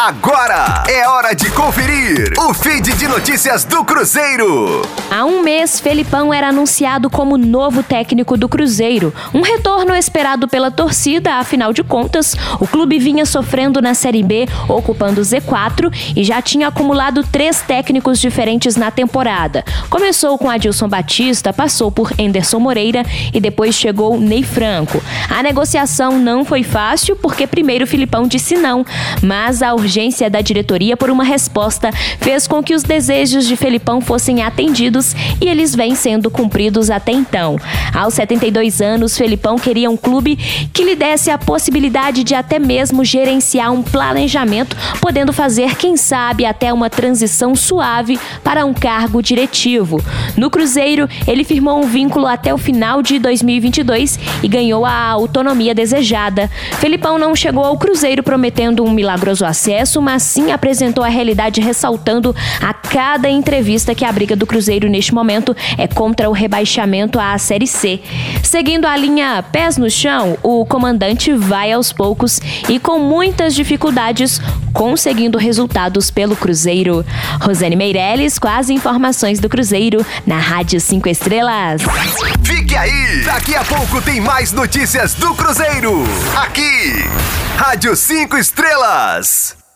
Agora é hora de conferir o feed de notícias do Cruzeiro. Há um mês, Felipão era anunciado como novo técnico do Cruzeiro. Um retorno esperado pela torcida, afinal de contas, o clube vinha sofrendo na Série B, ocupando o Z4 e já tinha acumulado três técnicos diferentes na temporada. Começou com Adilson Batista, passou por Enderson Moreira e depois chegou Ney Franco. A negociação não foi fácil porque primeiro Filipão disse não, mas a urgência da diretoria por uma resposta fez com que os desejos de Felipão fossem atendidos e eles vêm sendo cumpridos até então. Aos 72 anos, Felipão queria um clube que lhe desse a possibilidade de até mesmo gerenciar um planejamento, podendo fazer, quem sabe, até uma transição suave para um cargo diretivo. No Cruzeiro, ele firmou um vínculo até o final de 2022 e ganhou a autonomia desejada. Felipão não chegou ao Cruzeiro prometendo um milagroso acesso sucesso, mas sim apresentou a realidade ressaltando a cada entrevista que a briga do Cruzeiro neste momento é contra o rebaixamento à Série C. Seguindo a linha pés no chão, o comandante vai aos poucos e com muitas dificuldades conseguindo resultados pelo Cruzeiro. Rosane Meirelles com as informações do Cruzeiro na Rádio 5 Estrelas. Fique aí! Daqui a pouco tem mais notícias do Cruzeiro. Aqui, Rádio 5 Estrelas.